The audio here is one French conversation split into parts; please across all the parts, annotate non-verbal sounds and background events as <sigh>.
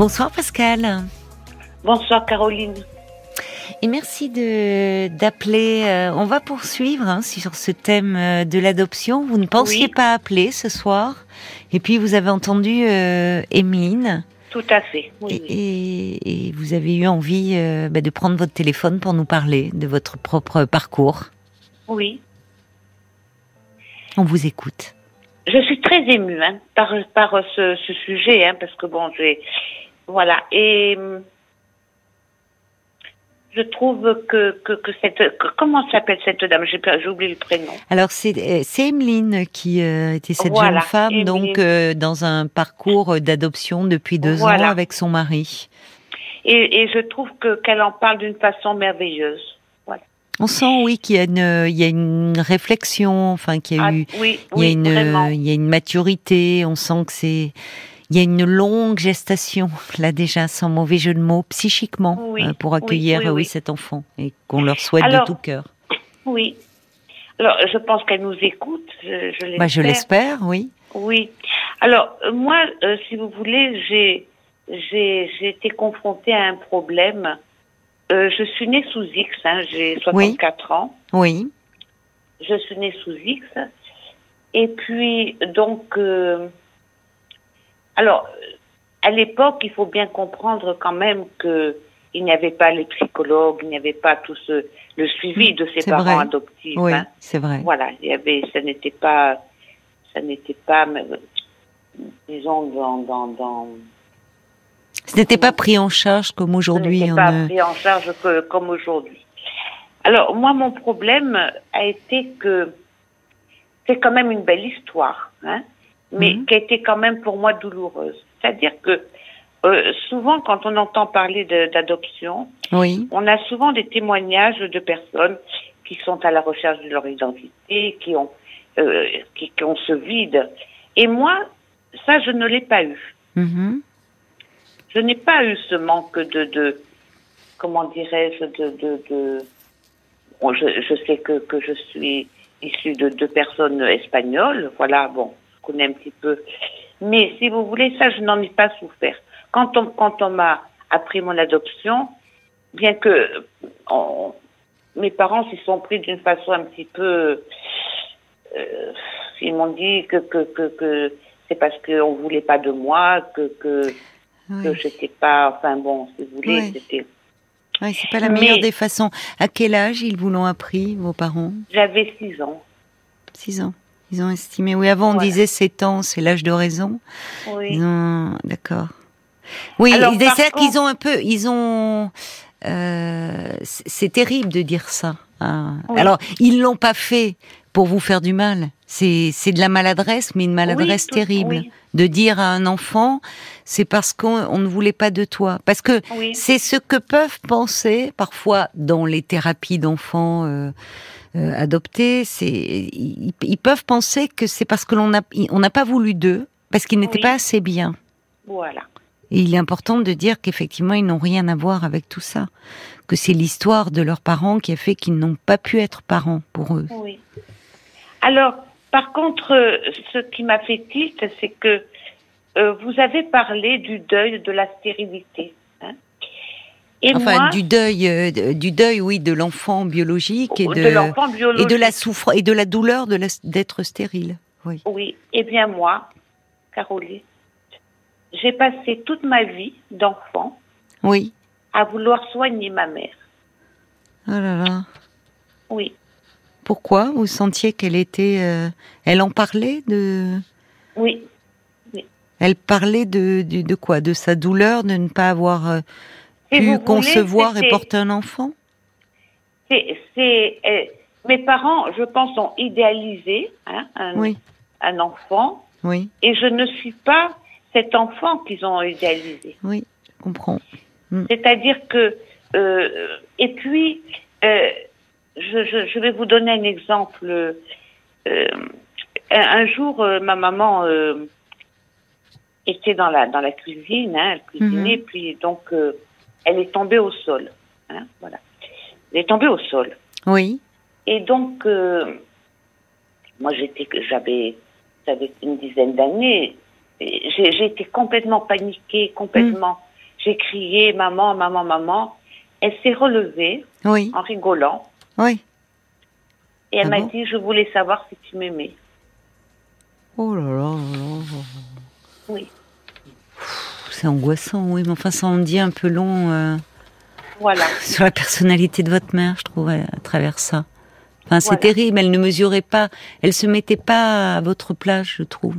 Bonsoir Pascal. Bonsoir Caroline. Et merci de d'appeler. euh, on va poursuivre hein, sur ce thème euh, de l'adoption. Vous ne pensiez Oui. pas appeler ce soir, et puis vous avez entendu euh, Emeline, Tout à fait. Oui, et, oui. et- et vous avez eu envie euh, bah, de prendre votre téléphone pour nous parler de votre propre parcours. Oui. On vous écoute. Je suis très émue hein, par, par ce, ce sujet, hein, parce que bon, j'ai. Voilà. Et. hum, Je trouve que, que, que cette. que- comment s'appelle cette dame? J'ai j'ai oublié le prénom. Alors c'est euh, c'est Emeline qui euh, était cette Voilà, jeune femme Emeline. donc euh, dans un parcours d'adoption depuis deux Voilà. ans avec son mari. Et, et je trouve que qu'elle en parle d'une façon merveilleuse. Voilà. On sent oui qu'il y a une il y a une réflexion, enfin qu'il y a Ah, eu oui, il y a oui, une vraiment. il y a une maturité. On sent que c'est il y a une longue gestation là déjà sans mauvais jeu de mots psychiquement Oui, euh, pour accueillir oui, cet enfant et qu'on leur souhaite Alors, de tout cœur. Oui. Alors, je pense qu'elle nous écoute. Je, je Bah, je l'espère. oui. Oui. Alors, moi, euh, si vous voulez, j'ai j'ai j'ai été confrontée à un problème. Euh, je suis née sous X, hein, j'ai 64 ans. Oui. Je suis née sous X. Et puis, donc, euh, alors, euh, à l'époque, il faut bien comprendre quand même que il n'y avait pas les psychologues, il n'y avait pas tout ce, le suivi de ces C'est parents vrai. adoptifs. Oui, hein. c'est vrai. Voilà, il y avait, ça n'était pas, ça n'était pas, euh, disons, dans, dans, dans Ce n'était pas pris en charge comme aujourd'hui. n'était on pas ne- pris en charge que- comme aujourd'hui. Alors, moi, mon problème a été que c'est quand même une belle histoire, hein, mais Mhm. qui a été quand même pour moi douloureuse. C'est-à-dire que euh, souvent, quand on entend parler d'adoption, Oui. on a souvent des témoignages de personnes qui sont à la recherche de leur identité, qui ont, euh, qui, qui ont ce vide. Et moi, ça, je ne l'ai pas eu. Mhm. Je n'ai pas eu ce manque de, de comment dirais-je, de, de, de- Bon, je, je sais que, que je suis issue de deux personnes espagnoles, voilà, bon, connais un petit peu. Mais si vous voulez, ça, je n'en ai pas souffert. Quand on, quand on m'a appris mon adoption, bien que on- mes parents s'y sont pris d'une façon un petit peu, euh, ils m'ont dit que, que, que, que c'est parce qu'on voulait pas de moi, que, que, que Oui. j'étais pas, enfin bon, si vous voulez, Oui. c'était, Oui, c'est pas la Mais- meilleure des façons. À quel âge ils vous l'ont appris, vos parents? J'avais six ans. Six ans. Ils ont estimé. Oui, avant on Voilà. disait sept ans, c'est l'âge de raison. Oui. Ils ont, d'accord. Oui, c'est-à-dire qu'ils ont un peu, ils ont. euh, c'est terrible de dire ça. hein. Oui. Alors, ils l'ont pas fait pour vous faire du mal. C'est de la maladresse, mais une maladresse tout- terrible. oui. De dire à un enfant, c'est parce qu'on on ne voulait pas de toi. Parce que c'est ce que peuvent penser parfois dans les thérapies d'enfants euh, euh, adoptés. C'est ils, ils peuvent penser que c'est parce que l'on a on n'a pas voulu d'eux, parce qu'ils n'étaient Oui. pas assez bien. Voilà. Et il est important de dire qu'effectivement, ils n'ont rien à voir avec tout ça. Que c'est l'histoire de leurs parents qui a fait qu'ils n'ont pas pu être parents pour eux. Oui. Alors, par contre, euh, ce qui m'a fait tilt, c'est que euh, vous avez parlé du deuil de la stérilité. Et enfin, moi, du deuil, euh, du deuil, oui, de l'enfant biologique et de, de, l'enfant et biologique. de la souffrance et de la douleur de d'être stérile. Oui. Oui. Eh bien, moi, Caroline, j'ai passé toute ma vie d'enfant Oui. à vouloir soigner ma mère. Oh là là. Oui. Pourquoi? Vous sentiez qu'elle était, euh, elle en parlait de, Oui. elle parlait de, de, de quoi, de sa douleur de ne pas avoir euh, Si pu voulez, concevoir et porter un enfant? C'est, c'est, euh, mes parents, je pense, ont idéalisé hein, un, Oui. un enfant, Oui, et je ne suis pas cet enfant qu'ils ont idéalisé. oui, je comprends. C'est-à-dire que, euh, et puis, euh, je, je, je vais vous donner un exemple. Euh, un, jour, ma maman était dans la dans la cuisine, hein, elle cuisinait, Mhm. puis donc elle est tombée au sol. Hein, voilà, elle est tombée au sol. Oui, Et donc, euh, moi, j'étais, j'avais, j'avais une dizaine d'années. J'ai, été complètement paniquée, complètement. j'ai crié maman, maman, maman. Elle s'est relevée Oui, en rigolant oui. et elle Ah m'a bon? dit je voulais savoir si tu m'aimais. Oh là là là là. Oui, C'est angoissant, oui, mais enfin, ça en dit un peu long euh, voilà. sur la personnalité de votre mère, je trouve, à travers ça. Enfin, c'est Voilà. terrible, elle ne mesurait pas, elle se mettait pas à votre place, je trouve.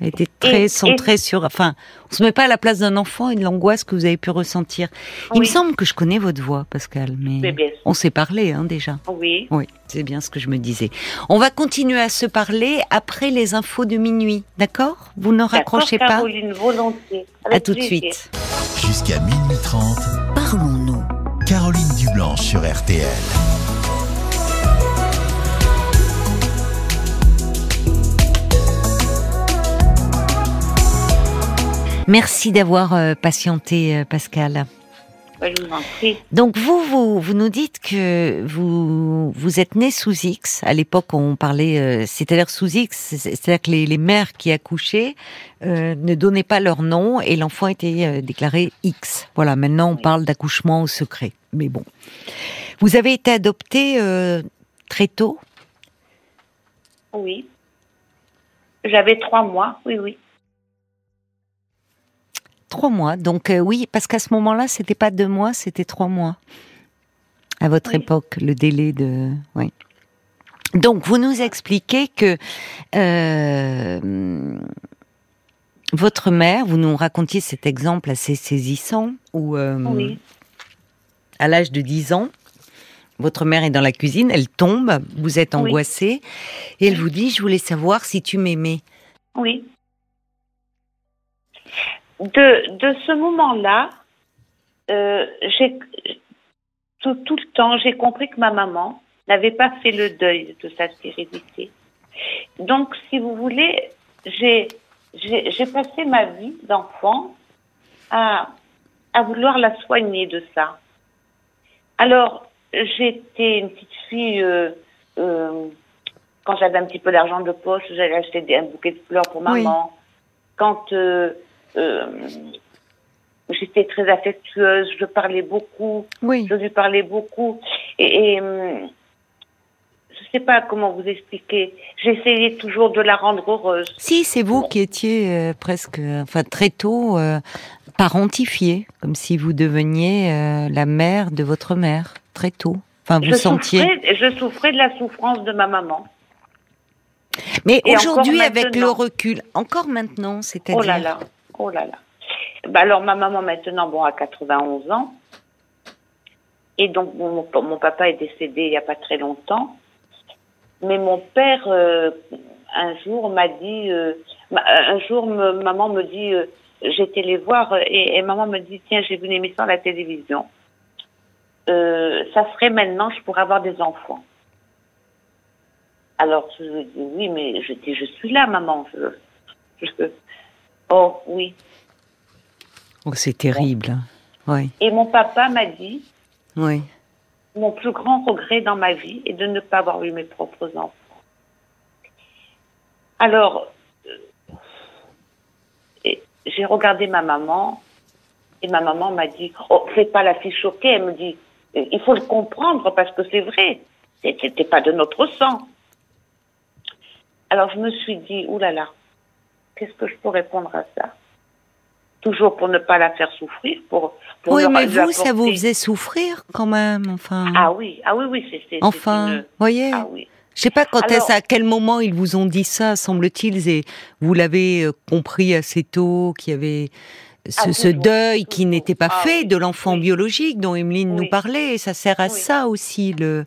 Elle était très Et- centrée sur, enfin, on se met pas à la place d'un enfant et de l'angoisse que vous avez pu ressentir. Il me semble que je connais votre voix, Pascal, mais Mais on s'est parlé, hein, déjà. Oui, Oui, c'est bien ce que je me disais. On va continuer à se parler après les infos de minuit, d'accord? Vous ne raccrochez pas Caroline, volontiers. À tout de suite. Jusqu'à minuit 30, Parlons-nous. Caroline Dublanche sur RTL. Merci d'avoir euh, patienté, euh, Pascal. Je vous en prie. Donc vous, vous, vous nous dites que vous, vous êtes né sous X. À l'époque, on parlait, euh, c'est-à-dire sous X, c'est- c'est-à-dire que les, les mères qui accouchaient euh, ne donnaient pas leur nom et l'enfant était euh, déclaré X. Voilà, maintenant on Oui. parle d'accouchement au secret. Mais bon, vous avez été adopté euh, très tôt? Oui. J'avais trois mois, oui, oui. Trois mois. Donc euh, oui, parce qu'à ce moment-là, c'était pas deux mois, c'était trois mois. À votre Oui. époque, le délai de. Oui. Donc vous nous expliquez que euh, votre mère, vous nous racontiez cet exemple assez saisissant où euh, Oui. à l'âge de 10 ans, votre mère est dans la cuisine, elle tombe, vous êtes Oui. angoissé et elle vous dit je voulais savoir si tu m'aimais. Oui. De, de ce moment-là, euh, j'ai tout, tout le temps, j'ai compris que ma maman n'avait pas fait le deuil de sa stérilité. Donc, si vous voulez, j'ai passé ma vie d'enfant à, à vouloir la soigner de ça. Alors, j'étais une petite fille, euh, euh, quand j'avais un petit peu d'argent de poche, j'allais acheter des, un bouquet de fleurs pour Oui. maman. Quand euh, j'étais très affectueuse, je parlais beaucoup, Oui. je lui parlais beaucoup. Et, et hum, je sais pas comment vous expliquer. J'essayais toujours de la rendre heureuse. Si, c'est vous qui étiez euh, presque, euh, enfin très tôt, euh, parentifié, comme si vous deveniez euh, la mère de votre mère, très tôt. Enfin, vous je sentiez. souffrais, je souffrais de la souffrance de ma maman. Mais aujourd'hui, avec le recul, encore maintenant, c'est-à-dire. Oh là là, oh là là. Bah alors ma maman maintenant, bon, a 91 ans. Et donc mon, mon- papa est décédé il n'y a pas très longtemps. Mais mon père, euh, un jour, m'a dit, euh, ma- un jour, maman me dit, euh, j'étais les voir et, maman me dit, tiens, j'ai vu une émission à la télévision. Euh, ça serait maintenant, je pourrais avoir des enfants. Alors je lui dit, oui, mais je dis, suis là, maman. Je, je- Oh oui. Oh, c'est terrible. Oui, Et mon papa m'a dit, oui. mon plus grand regret dans ma vie est de ne pas avoir eu mes propres enfants. Alors, euh, j'ai regardé ma maman et ma maman m'a dit, oh, fais pas la fille choquée. Elle me dit, il faut le comprendre parce que c'est vrai. C'était pas de notre sang. Alors je me suis dit, oulala, là là, qu'est-ce que je peux répondre à ça? Toujours pour ne pas la faire souffrir, pour, pour Oui, mais vous, ça vous faisait souffrir quand même, enfin. Ah oui, ah oui, oui, c'est. enfin, une- voyez. Ah oui. Je sais pas quand Alors- est-ce, à quel moment ils vous ont dit ça, semble-t-il, et vous l'avez euh, compris assez tôt, qu'il y avait ce, Ah, ce deuil qui n'était pas Ah fait de l'enfant oui. biologique dont Emeline nous parlait. Et ça sert à Oui. ça aussi, le,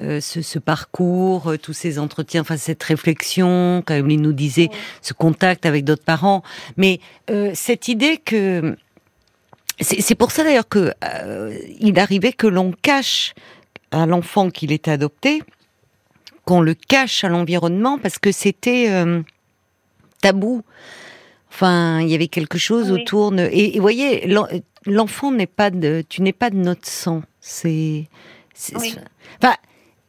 euh, ce, ce parcours, euh, tous ces entretiens, enfin cette réflexion, quand Emeline nous disait, ce contact avec d'autres parents. Mais euh, cette idée que... C'est c'est pour ça d'ailleurs que euh, il arrivait que l'on cache à l'enfant qu'il était adopté, qu'on le cache à l'environnement parce que c'était euh, tabou. Enfin, il y avait quelque chose Oui. autour de. Et, et voyez, l'en- l'enfant n'est pas de. Tu n'es pas de notre sang. C'est. Oui. Enfin,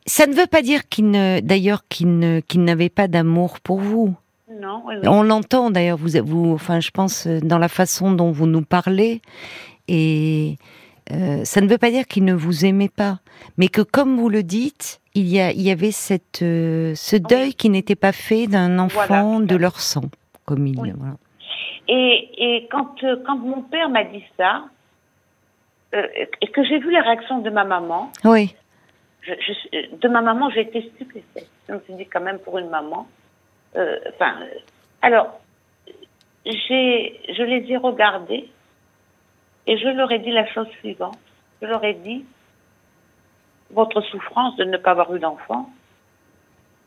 ça ne veut pas dire qu'il ne. D'ailleurs, qu'il ne, qu'il n'avait pas d'amour pour vous. Non, oui, oui. On l'entend d'ailleurs. Vous, vous. Enfin, je pense euh, dans la façon dont vous nous parlez. Et euh, ça ne veut pas dire qu'il ne vous aimait pas, mais que comme vous le dites, il y, a, il y avait cette, euh, ce deuil qui n'était pas fait d'un enfant de leur sang, comme il. Voilà. Et, et quand, euh, quand mon père m'a dit ça, et que j'ai vu la réaction de ma maman, oui. Je, je, de ma maman, j'ai été stupéfaite. Je me suis dit quand même pour une maman. Enfin, alors, j'ai, je les ai regardés et je leur ai dit la chose suivante. Je leur ai dit, votre souffrance de ne pas avoir eu d'enfant,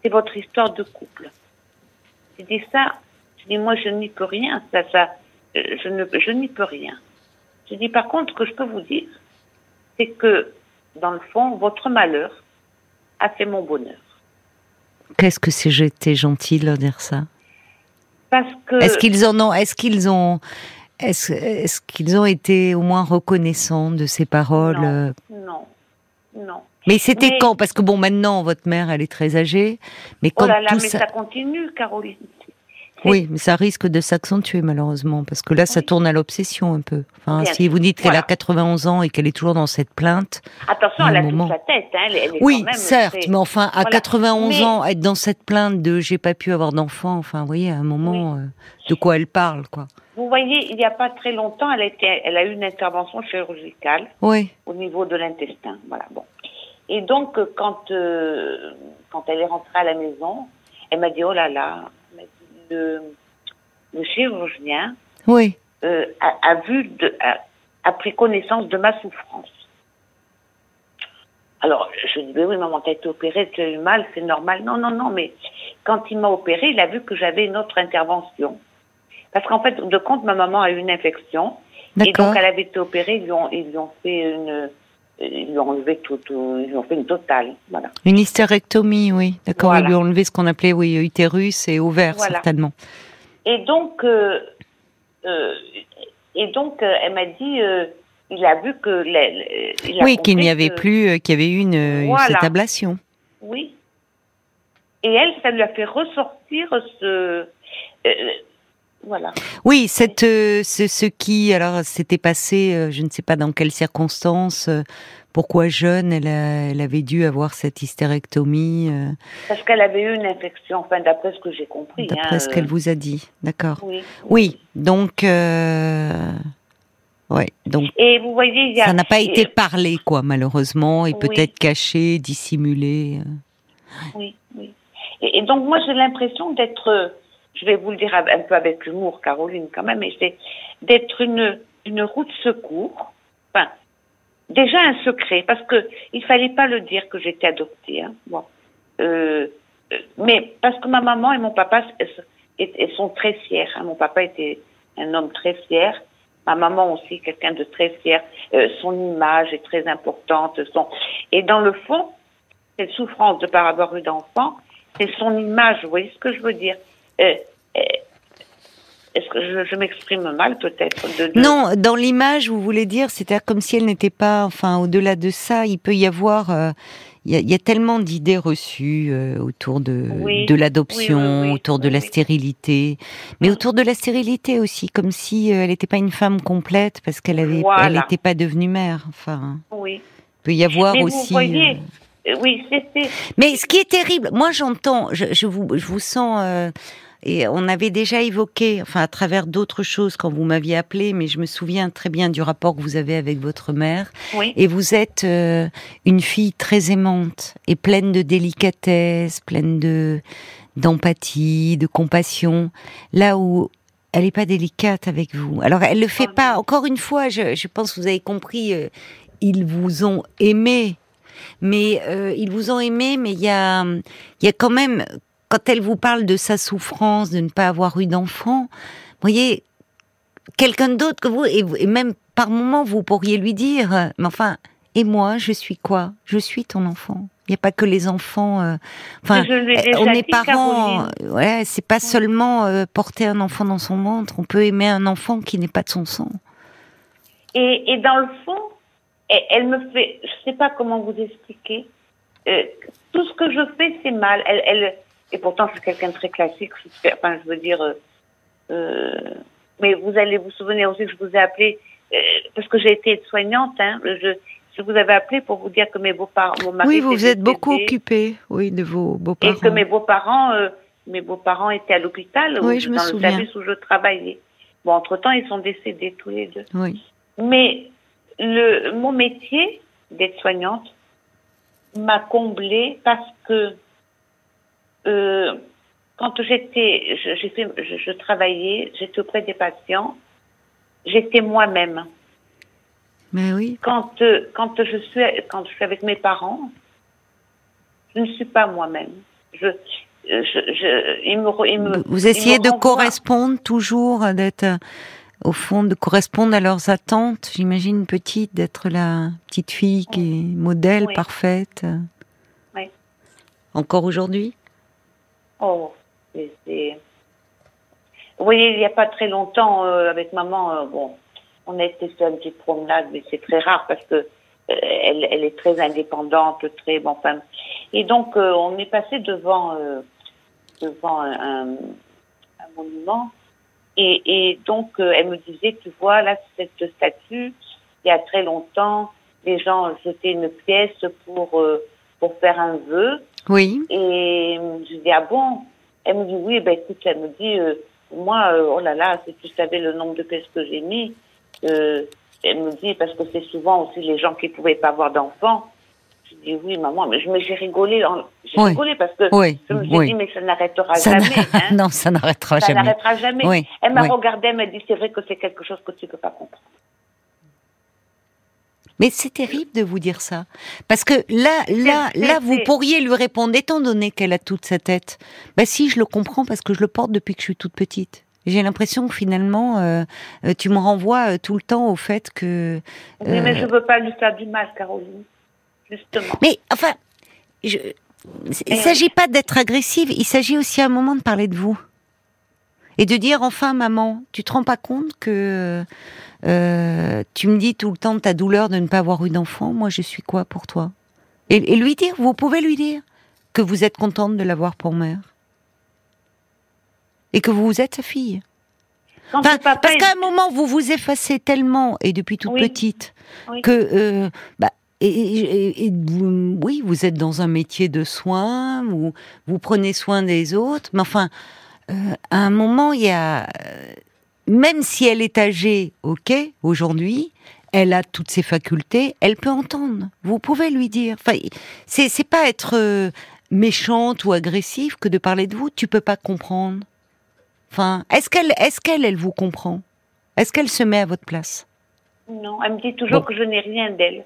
c'est votre histoire de couple. J'ai dit ça, je dis moi je n'y peux rien, ça, ça, je ne, je n'y peux rien. Je dis par contre, ce que je peux vous dire, c'est que dans le fond, votre malheur a fait mon bonheur. Qu'est-ce que c'est j'étais gentil de dire ça? Parce que. Est-ce qu'ils en ont, est-ce qu'ils ont, est-ce qu'ils ont été au moins reconnaissants de ces paroles Non, non. non. Mais c'était quand? Parce que bon, maintenant, votre mère, elle est très âgée. Mais quand oh là là, tout mais ça... ça continue, Caroline. Oui, mais ça risque de s'accentuer malheureusement, parce que là, ça Oui. tourne à l'obsession un peu. Enfin, Bien si vous dites qu'elle Voilà. a 91 ans et qu'elle est toujours dans cette plainte, Attention, elle a moment. toute la tête. Hein, elle, elle est oui, quand même, certes, mais enfin, à Voilà. 91 Mais- ans, être dans cette plainte de j'ai pas pu avoir d'enfant, enfin, vous voyez, à un moment, euh, de quoi elle parle, quoi. Vous voyez, il n'y a pas très longtemps, elle a, été, elle a eu une intervention chirurgicale Oui, au niveau de l'intestin. Voilà, bon. Et donc, euh, quand, euh, quand elle est rentrée à la maison, elle m'a dit, oh là là, dit, le, chirurgien oui, euh, a, a vu, de, a, a pris connaissance de ma souffrance. Alors, je dis, mais oui, maman, t'as été opérée, tu as eu mal, c'est normal. Non, non, non, mais quand il m'a opérée, il a vu que j'avais une autre intervention. Parce qu'en fait, de compte, ma maman a eu une infection. Et donc, elle avait été opérée, ils lui ont, ils lui ont fait une, ils lui ont enlevé tout, tout- ils lui ont fait une totale. Voilà. Une hystérectomie, oui, d'accord. Voilà. Ils lui ont enlevé ce qu'on appelait, oui, utérus et ovaire, Voilà. certainement. Et donc, euh, euh, et donc, euh, elle m'a dit, euh, il a vu que, les- les- il a Oui, qu'il n'y avait que- plus, qu'il y avait eu une, Voilà. cette ablation. Oui. Et elle, ça lui a fait ressortir ce, voilà. Oui, cette, euh, ce, ce qui, alors, s'était passé, euh, je ne sais pas dans quelles circonstances, euh, pourquoi jeune, elle, a- elle avait dû avoir cette hystérectomie, Parce qu'elle avait eu une infection, enfin, d'après ce que j'ai compris. d'après hein, ce euh, qu'elle vous a dit. D'accord. Oui. Oui, donc, ouais, donc Et vous voyez, il y a. ça n'a pas été parlé, quoi, malheureusement, et Oui. peut-être caché, dissimulé. Oui, oui. Et, et donc, moi, j'ai l'impression d'être, je vais vous le dire un peu avec humour, Caroline, quand même, mais c'est d'être une, une roue de secours. Enfin, déjà un secret, parce que il fallait pas le dire que j'étais adoptée. Hein. Euh, euh, mais parce que ma maman et mon papa sont très fiers. hein. Mon papa était un homme très fier. Ma maman aussi, quelqu'un de très fier. Euh, son image est très importante. Son... Et dans le fond, cette souffrance de ne pas avoir eu d'enfant, c'est son image. Vous voyez ce que je veux dire Est-ce que je, je m'exprime mal peut-être de, de- Non, dans l'image, vous voulez dire, c'est-à-dire comme si elle n'était pas, enfin, au-delà de ça, il peut y avoir, euh, il y, a, il y a tellement d'idées reçues euh, autour de, Oui, de l'adoption, oui, oui, oui, autour de la stérilité, mais autour de la stérilité aussi, comme si euh, elle n'était pas une femme complète parce qu'elle avait, Voilà. elle n'était pas devenue mère. Enfin, Oui. il peut y avoir Mais aussi. vous voyez, oui, c'était. Mais ce qui est terrible, moi j'entends, je, je vous, je vous sens, et on avait déjà évoqué, enfin à travers d'autres choses quand vous m'aviez appelé, mais je me souviens très bien du rapport que vous avez avec votre mère. Oui. Et vous êtes euh, une fille très aimante et pleine de délicatesse, pleine de d'empathie, de compassion. Là où elle n'est pas délicate avec vous. Alors elle le fait Oh, pas. Encore une fois, je, je pense que vous avez compris. euh, ils vous ont aimé, mais euh, ils vous ont aimé, mais il y a, il y a quand même quand elle vous parle de sa souffrance de ne pas avoir eu d'enfant, vous voyez, quelqu'un d'autre que vous, et, même par moment, vous pourriez lui dire, euh, mais enfin, et moi, je suis quoi? Je suis ton enfant. Il n'y a pas que les enfants. euh, enfin, euh, on est parents. Ouais, c'est pas seulement euh, porter un enfant dans son ventre. On peut aimer un enfant qui n'est pas de son sang. Et, et dans le fond, elle, elle me fait, je sais pas comment vous expliquer. euh, tout ce que je fais, c'est mal. Elle, elle, et pourtant, c'est quelqu'un de très classique. Enfin, je veux dire. euh, euh, mais vous allez vous souvenir aussi que je vous ai appelé euh, parce que j'ai été soignante, hein, je, je vous avais appelé pour vous dire que mes beaux-parents, Oui, vous vous êtes beaucoup décédé occupé, oui, de vos et beaux-parents. que mes beaux-parents, euh, mes beaux-parents étaient à l'hôpital, Oui, ou je me dans souviens. le service où je travaillais. Bon, entre-temps, ils sont décédés tous les deux. Oui. Mais le, mon métier d'être soignante m'a comblée parce que euh, quand j'étais, je, travaillais, j'étais auprès des patients, j'étais moi-même. Mais oui. Quand euh, quand je suis quand je suis avec mes parents, je ne suis pas moi-même. Je, euh, je, me, Vous- essayez de correspondre toujours, d'être au fond, de correspondre à leurs attentes. J'imagine petite, d'être la petite fille qui est modèle, Oui. parfaite. Oui. Encore aujourd'hui? Oh, c'est. Vous voyez, il n'y a pas très longtemps, euh, avec maman, euh, bon, on a été faire une petite promenade, mais c'est très rare parce que euh, elle, elle est très indépendante, très bon. Enfin, et donc, euh, on est passé devant devant un, un, un monument, et, et donc elle me disait, tu vois, là, cette statue, il y a très longtemps, les gens jetaient une pièce pour pour faire un vœu. Oui. Et je dis, ah bon? Elle me dit, oui, ben écoute, elle me dit, euh, moi, euh, oh là là, si tu savais le nombre de pièces que j'ai mis, euh, elle me dit, parce que c'est souvent aussi les gens qui pouvaient pas avoir d'enfants. Je dis, oui, maman, mais j'ai rigolé, en- j'ai Oui. rigolé parce que Oui, je me suis oui. dit, mais ça n'arrêtera Ça jamais. hein. <laughs> non, ça n'arrêtera ça jamais. n'arrêtera jamais. Elle m'a regardé, elle m'a dit, c'est vrai que c'est quelque chose que tu peux pas comprendre. Mais c'est terrible de vous dire ça. Parce que là, là, là, vous pourriez lui répondre, étant donné qu'elle a toute sa tête. Bah si, je le comprends parce que je le porte depuis que je suis toute petite. J'ai l'impression que finalement, euh, euh, tu me renvoies euh, tout le temps au fait que. Oui, mais euh, je veux pas lui faire du mal, Caroline. Justement. Mais enfin, je... il ne s'agit pas d'être agressive, il s'agit aussi à un moment de parler de vous. Et de dire, enfin, maman, tu te rends pas compte que euh, tu me dis tout le temps de ta douleur de ne pas avoir eu d'enfant, moi je suis quoi pour toi? Et, et lui dire, vous pouvez lui dire que vous êtes contente de l'avoir pour mère. Et que vous êtes sa fille. Quand Enfin, papa parce est- qu'à un moment, vous vous effacez tellement, et depuis toute Oui. petite, Oui. que, euh, bah, et, et- et vous- oui, vous êtes dans un métier de soins, vous, vous prenez soin des autres, mais enfin, euh, à un moment, il y a, euh, même si elle est âgée, ok, aujourd'hui, elle a toutes ses facultés, elle peut entendre. Vous pouvez lui dire. Enfin, c'est c'est pas être euh, méchante ou agressive que de parler de vous. Tu peux pas comprendre. Enfin, est-ce qu'elle, est-ce qu'elle, elle vous comprend? Est-ce qu'elle se met à votre place? Non, elle me dit toujours Bon. que je n'ai rien d'elle.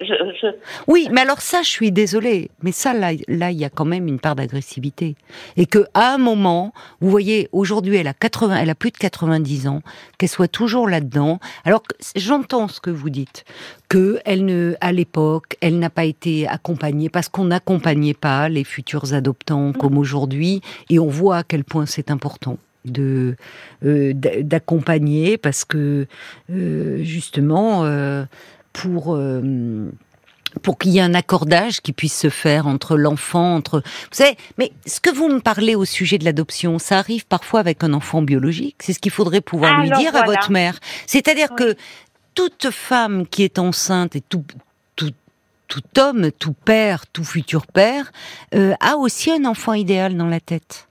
Je, je, Oui, mais alors ça, je suis désolée. Mais ça, là, là, il y a quand même une part d'agressivité. Et que à un moment, vous voyez, aujourd'hui, elle a 80, elle a plus de 90 ans, qu'elle soit toujours là-dedans. Alors, j'entends ce que vous dites, que elle ne, à l'époque, elle n'a pas été accompagnée parce qu'on n'accompagnait pas les futurs adoptants comme aujourd'hui, et on voit à quel point c'est important de euh, d'a- d'accompagner parce que euh, justement euh, pour euh, pour qu'il y ait un accordage qui puisse se faire entre l'enfant, entre vous savez. Mais ce que vous me parlez au sujet de l'adoption, ça arrive parfois avec un enfant biologique. C'est ce qu'il faudrait pouvoir lui dire à votre mère. C'est-à-dire Oui. que toute femme qui est enceinte et tout tout tout homme, tout père, tout futur père, euh, a aussi un enfant idéal dans la tête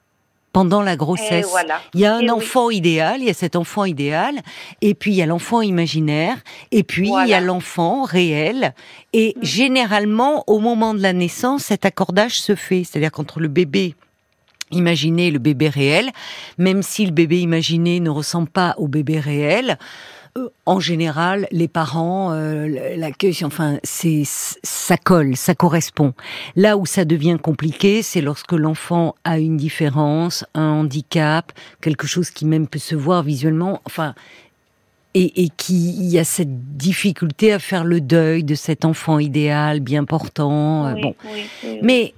pendant la grossesse. voilà. Il y a un oui. enfant idéal, il y a cet enfant idéal, et puis il y a l'enfant imaginaire, et puis il y a l'enfant réel. Et Mm. généralement, au moment de la naissance, cet accordage se fait, c'est-à-dire qu'entre le bébé imaginé et le bébé réel, même si le bébé imaginé ne ressemble pas au bébé réel, en général, les parents, euh, l'accueil, enfin, c'est ça colle, ça correspond. Là où ça devient compliqué, c'est lorsque l'enfant a une différence, un handicap, quelque chose qui même peut se voir visuellement, enfin, et, et qui il y a cette difficulté à faire le deuil de cet enfant idéal, bien portant. euh, Oui, bon, oui, oui, oui. mais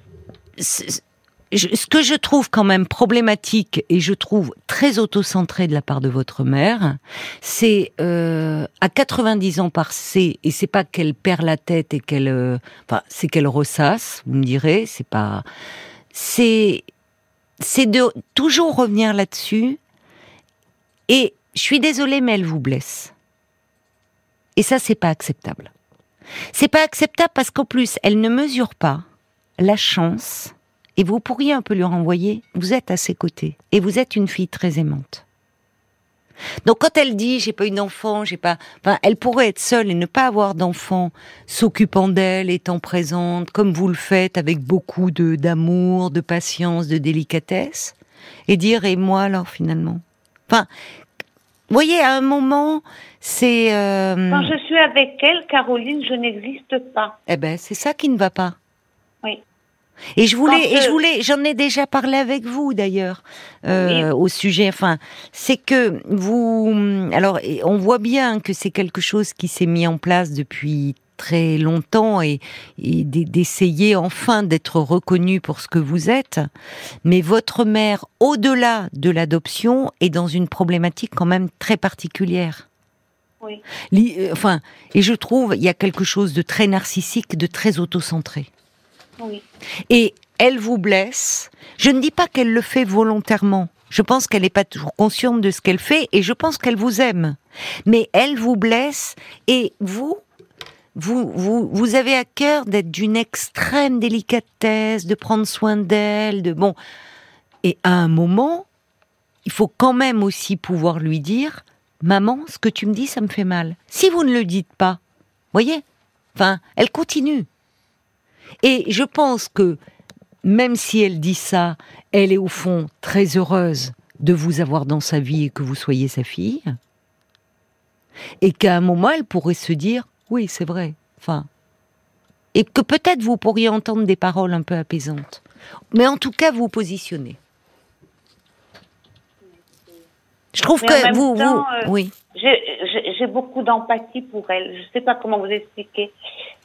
ce que je trouve quand même problématique et je trouve très autocentré de la part de votre mère, c'est euh, à 90 ans passés et c'est pas qu'elle perd la tête et qu'elle, euh, enfin c'est qu'elle ressasse, vous me direz, c'est pas, c'est c'est de toujours revenir là-dessus et je suis désolée mais elle vous blesse. Et ça, c'est pas acceptable. C'est pas acceptable parce qu'en plus, elle ne mesure pas la chance, et vous pourriez un peu lui renvoyer, vous êtes à ses côtés, et vous êtes une fille très aimante. Donc quand elle dit j'ai pas eu d'enfant, j'ai pas, enfin, elle pourrait être seule et ne pas avoir d'enfant, s'occupant d'elle, étant présente, comme vous le faites, avec beaucoup de d'amour, de patience, de délicatesse, et dire et moi alors finalement? Enfin, vous voyez, à un moment, c'est. euh, Quand je suis avec elle, Caroline, je n'existe pas. Eh ben, c'est ça qui ne va pas. Oui. Et je voulais, Quand, et je voulais, j'en ai déjà parlé avec vous d'ailleurs euh, au sujet. Enfin, c'est que vous, alors, on voit bien que c'est quelque chose qui s'est mis en place depuis très longtemps et, et d'e- d'essayer enfin d'être reconnu pour ce que vous êtes. Mais votre mère, au-delà de l'adoption, est dans une problématique quand même très particulière. Oui. Euh, Enfin, et je trouve il y a quelque chose de très narcissique, de très autocentré. Et elle vous blesse. Je ne dis pas qu'elle le fait volontairement. Je pense qu'elle n'est pas toujours consciente de ce qu'elle fait et je pense qu'elle vous aime. Mais elle vous blesse et vous, vous, vous, vous avez à cœur d'être d'une extrême délicatesse, de prendre soin d'elle, de bon. Et à un moment, il faut quand même aussi pouvoir lui dire, maman, ce que tu me dis, ça me fait mal. Si vous ne le dites pas, voyez, enfin, elle continue. Et je pense que même si elle dit ça, elle est au fond très heureuse de vous avoir dans sa vie et que vous soyez sa fille. Et qu'à un moment, elle pourrait se dire, oui, c'est vrai. Enfin, et que peut-être vous pourriez entendre des paroles un peu apaisantes. Mais en tout cas, vous positionnez. Je trouve Mais que vous, temps, vous, euh, oui, j'ai beaucoup d'empathie pour elle. Je ne sais pas comment vous expliquer.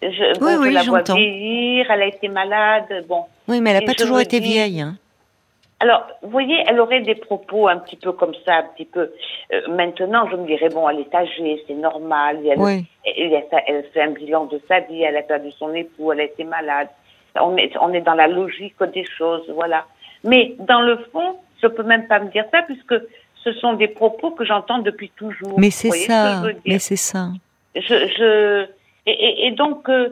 Je, bon, Oui, je oui, la vois j'entends. vieillir, elle a été malade. Bon. oui, mais elle n'a pas toujours été dis- vieille. Hein. Alors, vous voyez, elle aurait des propos un petit peu comme ça, un petit peu. Euh, maintenant, je me dirais, bon, elle est âgée, c'est normal. Elle, Oui. elle, elle, elle fait un bilan de sa vie, elle a perdu son époux, elle a été malade. On est, on est dans la logique des choses, voilà. Mais dans le fond, je peux même pas me dire ça, puisque ce sont des propos que j'entends depuis toujours. Mais c'est ce ça, mais c'est ça. je, je et, et, et donc euh,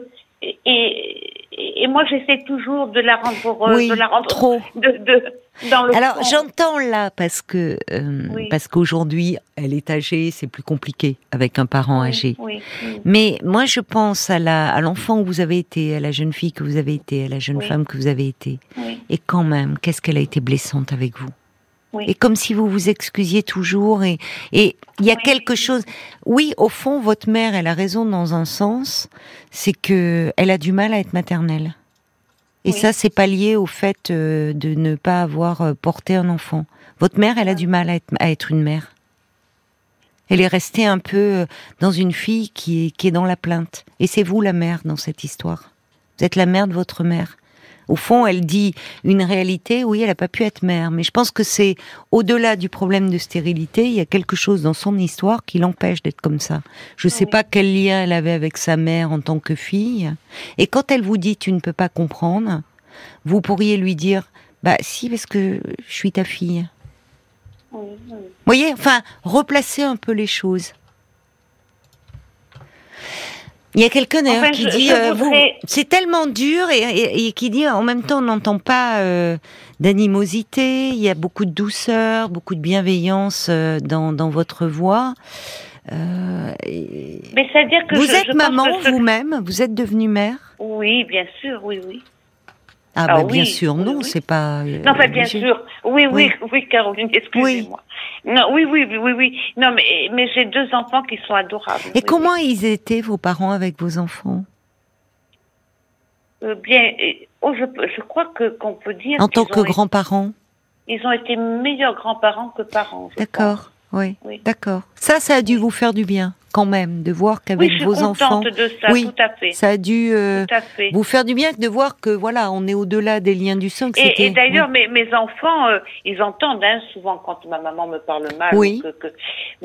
et, moi j'essaie toujours de la rendre heureuse, Oui, de la rendre trop. de, de dans le Alors j'entends là parce que euh, Oui. parce qu'aujourd'hui elle est âgée, c'est plus compliqué avec un parent Oui, âgé. Mais moi je pense à la à l'enfant que vous avez été, à la jeune fille que vous avez été, à la jeune femme que vous avez été. oui. Et quand même, qu'est-ce qu'elle a été blessante avec vous? Oui. Et comme si vous vous excusiez toujours et et il y a Oui. quelque chose. Oui, au fond, votre mère, elle a raison dans un sens, c'est que elle a du mal à être maternelle. Et Oui. ça, c'est pas lié au fait euh, de ne pas avoir euh, porté un enfant. Votre mère, elle a du mal à être, à être une mère. Elle est restée un peu euh, dans une fille qui est, qui est dans la plainte. Et c'est vous la mère dans cette histoire. Vous êtes la mère de votre mère. Au fond, elle dit une réalité, oui, elle n'a pas pu être mère, mais je pense que c'est au-delà du problème de stérilité, il y a quelque chose dans son histoire qui l'empêche d'être comme ça. Je ne sais Oui. pas quel lien elle avait avec sa mère en tant que fille. Et quand elle vous dit tu ne peux pas comprendre, vous pourriez lui dire bah si parce que je suis ta fille. oui, oui. Vous voyez, enfin, replacer un peu les choses. Il y a quelqu'un d'ailleurs Enfin, qui je- dit je euh, voudrais- c'est tellement dur et, et- et qui dit en même temps on n'entend pas euh, d'animosité, il y a beaucoup de douceur, beaucoup de bienveillance euh, dans, dans votre voix. Euh, et- Mais c'est-à-dire que vous je- êtes maman vous-même, vous êtes devenue mère? Oui, bien sûr, oui, oui. Ah, Ah bah, bien sûr non, oui. c'est pas. euh, Non, enfin, bien sûr. Oui, oui, Oui. oui, Caroline, excusez-moi. Non, oui, oui, oui, oui. Non, mais, mais j'ai deux enfants qui sont adorables. Et comment ils étaient vos parents avec vos enfants? Euh, bien, oh, je, peux- je crois que qu'on peut dire. en tant que grands-parents? Ils ont été meilleurs grands-parents que parents. D'accord, oui, Oui. d'accord. Ça, ça a dû vous faire du bien, quand même, de voir qu'avec Oui, vos enfants, de ça, Oui, tout à fait. ça a dû euh, vous faire du bien de voir que voilà, on est au-delà des liens du sang. Et, et d'ailleurs, mes, mes enfants, euh, ils entendent hein, souvent quand ma maman me parle mal. Oui. ou Que, que-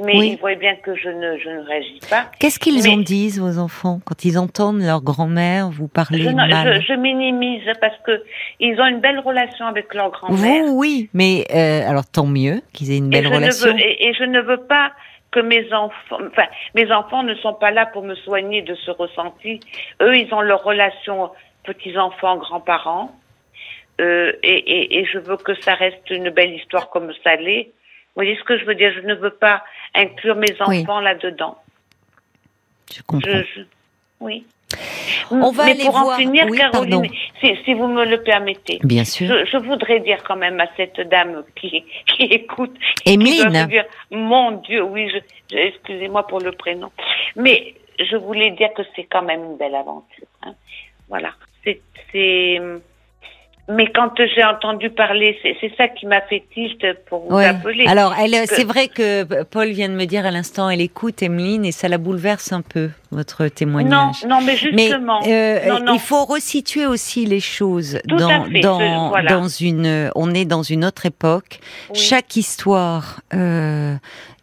mais ils voient bien que je ne, je ne réagis pas. Qu'est-ce qu'ils mais- en disent vos enfants quand ils entendent leur grand-mère vous parler Je, mal je, je minimise parce que ils ont une belle relation avec leur grand-mère. Vous, oui, mais euh, alors tant mieux qu'ils aient une belle relation. veux, et, et je ne veux pas que mes enfants, enfin, mes enfants ne sont pas là pour me soigner de ce ressenti. Eux, ils ont leur relation petits-enfants, grands-parents. Euh, et, et, et, je veux que ça reste une belle histoire comme ça l'est. Vous voyez ce que je veux dire? Je ne veux pas inclure mes enfants là-dedans. Je comprends. oui. On va Mais aller pour en voir. finir, Oui, Caroline, si, si vous me le permettez, Bien sûr. je, je voudrais dire quand même à cette dame qui, <laughs> qui écoute, qui dire, mon Dieu, oui, excusez-moi pour le prénom, mais je voulais dire que c'est quand même une belle aventure. hein. Voilà, c'est, c'est, mais quand j'ai entendu parler, c'est, c'est ça qui m'a fait tilt pour vous Ouais. appeler. Alors, elle, que- c'est vrai que Paul vient de me dire à l'instant, elle écoute Emeline et ça la bouleverse un peu votre non, témoignage. non, mais Mais justement, euh, non, non. il faut resituer aussi les choses Tout dans fait, dans voilà. dans une. On est dans une autre époque. Oui. Chaque histoire euh,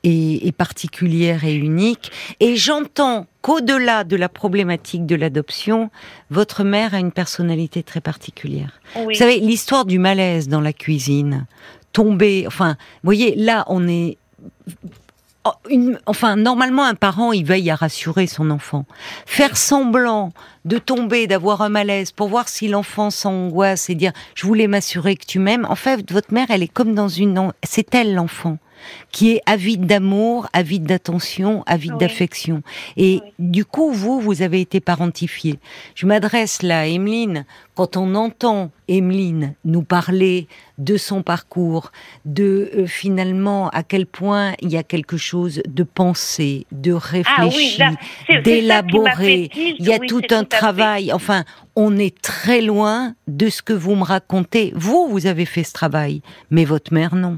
est, est particulière et unique. Et j'entends qu'au-delà de la problématique de l'adoption, votre mère a une personnalité très particulière. oui. Vous savez, l'histoire du malaise dans la cuisine, tomber, enfin, vous voyez, là, on est. Une- enfin, normalement, un parent, il veille à rassurer son enfant. Faire semblant de tomber, d'avoir un malaise pour voir si l'enfant s'angoisse et dire je voulais m'assurer que tu m'aimes. En fait, votre mère, elle est comme dans une. C'est elle l'enfant qui est avide d'amour, avide d'attention, avide Oui. d'affection. Et Oui. du coup, vous, vous avez été parentifié. Je m'adresse là à Emeline. Quand on entend Emeline nous parler de son parcours, de euh, finalement à quel point il y a quelque chose de pensé, de réfléchi, Ah m'a fait d'élaboré, il y a tout un tout travail. Enfin, on est très loin de ce que vous me racontez. Vous, vous avez fait ce travail, mais votre mère, non.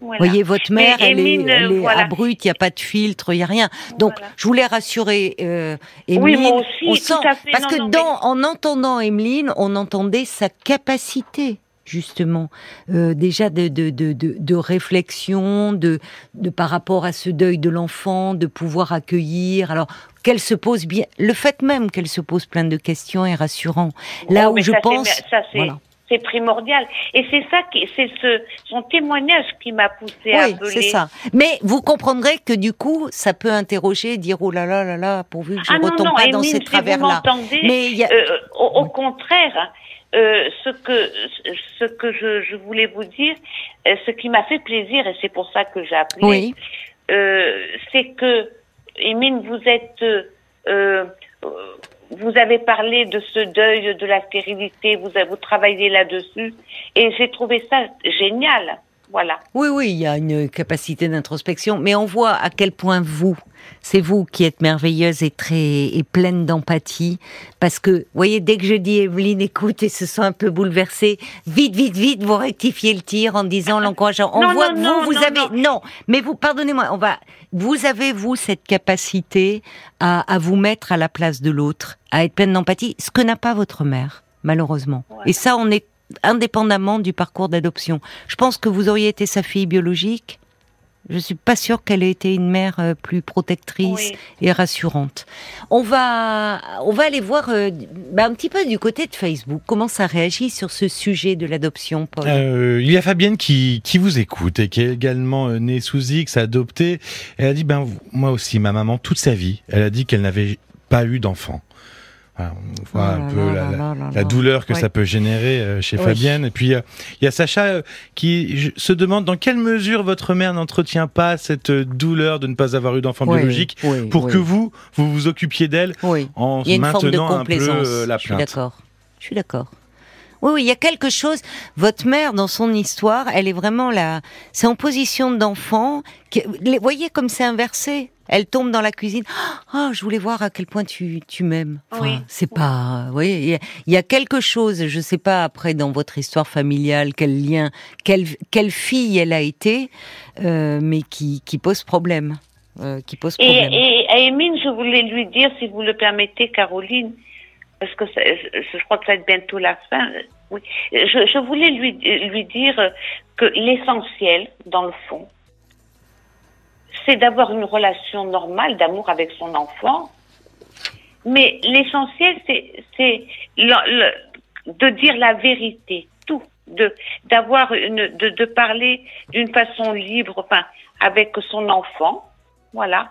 Voilà. Vous voyez, votre mère, elle est, elle est voilà. abrupte, il n'y a pas de filtre, il n'y a rien. Donc, Voilà. je voulais rassurer euh, Oui, Emeline. moi aussi, on tout sent, à fait. parce Non, que non, dans, en entendant Emeline, on entendait sa capacité justement euh, déjà de, de, de, de, réflexion de, de par rapport à ce deuil de l'enfant de pouvoir accueillir alors qu'elle se pose bien le fait même qu'elle se pose plein de questions est rassurant là Bon, où je pense ça, c'est primordial. Et c'est ça qui, c'est ce, son témoignage qui m'a poussé à Oui, appeler. c'est ça. Mais vous comprendrez que du coup, ça peut interroger, dire oh là là là là, pourvu que je Ah non, retombe non, pas dans ces si travers-là. vous m'entendez, Mais a... euh, au, au contraire, euh, ce que, ce que je, je voulais vous dire, euh, ce qui m'a fait plaisir, et c'est pour ça que j'ai appelé, oui, euh, c'est que, Émine, vous êtes, vous avez parlé de ce deuil de la stérilité, vous vous travaillé là-dessus, et j'ai trouvé ça génial. Voilà. oui, oui, il y a une capacité d'introspection, mais on voit à quel point vous, c'est vous qui êtes merveilleuse et très et pleine d'empathie, parce que, vous voyez, dès que je dis Evelyne, écoute, et se sent un peu bouleversée, vite, vite, vite, vous rectifiez le tir en disant l'encourageant. On Non, voit non, que vous, non, vous avez, non, mais vous, pardonnez-moi, on va, vous avez vous cette capacité à, à vous mettre à la place de l'autre, à être pleine d'empathie, ce que n'a pas votre mère, malheureusement. Ouais. Et ça, on est indépendamment du parcours d'adoption. Je pense que vous auriez été sa fille biologique. Je suis pas sûre qu'elle ait été une mère euh, plus protectrice Oui. et rassurante. On va, on va aller voir euh, bah, un petit peu du côté de Facebook comment ça réagit sur ce sujet de l'adoption, Paul? Euh, il y a Fabienne qui, qui vous écoute et qui est également née sous X, adoptée. Elle a dit, ben moi aussi, ma maman, toute sa vie, elle a dit qu'elle n'avait pas eu d'enfant. On voit Oh un peu la, douleur que Ouais. ça peut générer euh, chez Oui. Fabienne. Et puis, euh, il y a Sacha euh, qui je- se demande dans quelle mesure votre mère n'entretient pas cette douleur de ne pas avoir eu d'enfant Oui, biologique oui, pour que vous, vous vous occupiez d'elle Oui. en Il y a une forme de maintenant un peu complaisance. la Je suis plainte. d'accord. Je suis d'accord. Oui, oui, il y a quelque chose. Votre mère, dans son histoire, elle est vraiment là. C'est en position d'enfant. les- Voyez comme c'est inversé. Elle tombe dans la cuisine. Ah, je voulais voir à quel point tu, tu m'aimes. Enfin, Oui. C'est pas. Vous voyez, il y a- il y, a quelque chose. Je sais pas après dans votre histoire familiale quel lien, quelle, quelle fille elle a été, euh, mais qui, qui pose problème. euh, qui pose Et, problème. et à Émine, je voulais lui dire, si vous le permettez, Caroline, parce que ça- je, je crois que ça va être bientôt la fin. Oui, je, je voulais lui, lui dire que l'essentiel, dans le fond, c'est d'avoir une relation normale d'amour avec son enfant. Mais l'essentiel, c'est, de dire la vérité, tout, de d'avoir de, de parler d'une façon libre, enfin, avec son enfant, voilà.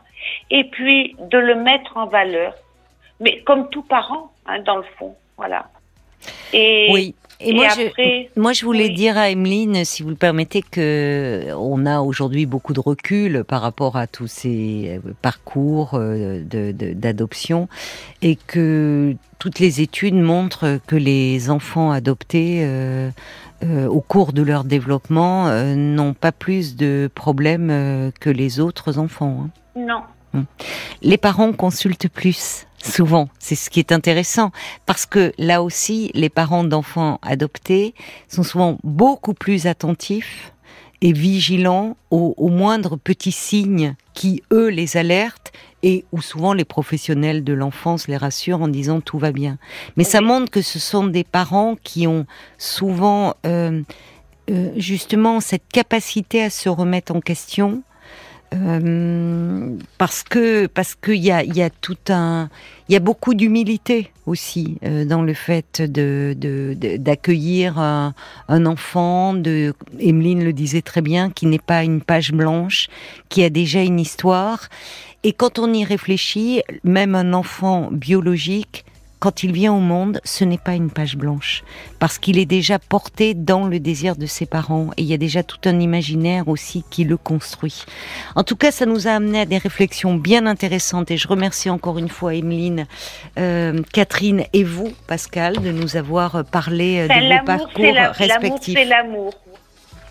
Et puis de le mettre en valeur, mais comme tout parent, hein, dans le fond, voilà. Et, oui. Et, moi, je, moi, je voulais dire à Emeline, si vous le permettez, que on a aujourd'hui beaucoup de recul par rapport à tous ces euh, parcours euh, d'adoption et que toutes les études montrent que les enfants adoptés euh, euh, au cours de leur développement euh, n'ont pas plus de problèmes que les autres enfants. Hein. Non. Hum. Les parents consultent plus souvent, c'est ce qui est intéressant, parce que là aussi, les parents d'enfants adoptés sont souvent beaucoup plus attentifs et vigilants aux, aux moindres petits signes qui, eux, les alertent et où souvent les professionnels de l'enfance les rassurent en disant tout va bien. Mais ça montre que ce sont des parents qui ont souvent euh, euh, justement cette capacité à se remettre en question euh, parce que parce qu'il y a, y a tout un il y a beaucoup d'humilité aussi euh, dans le fait de d'accueillir de, un, un, enfant de Emeline le disait très bien qui n'est pas une page blanche qui a déjà une histoire. Et quand on y réfléchit même un enfant biologique quand il vient au monde, ce n'est pas une page blanche, parce qu'il est déjà porté dans le désir de ses parents, et il y a déjà tout un imaginaire aussi qui le construit. En tout cas, ça nous a amené à des réflexions bien intéressantes, et je remercie encore une fois Emeline, euh, Catherine et vous, Pascal, de nous avoir parlé euh, de vos parcours respectifs. l'amour.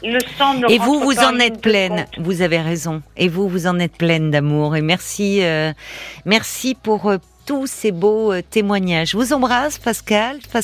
Le sang et vous, vous en êtes pleine. Vous avez raison. Et vous, vous en êtes pleine d'amour. Et merci, euh, merci pour tous ces beaux euh, témoignages. Je vous embrasse, Pascal.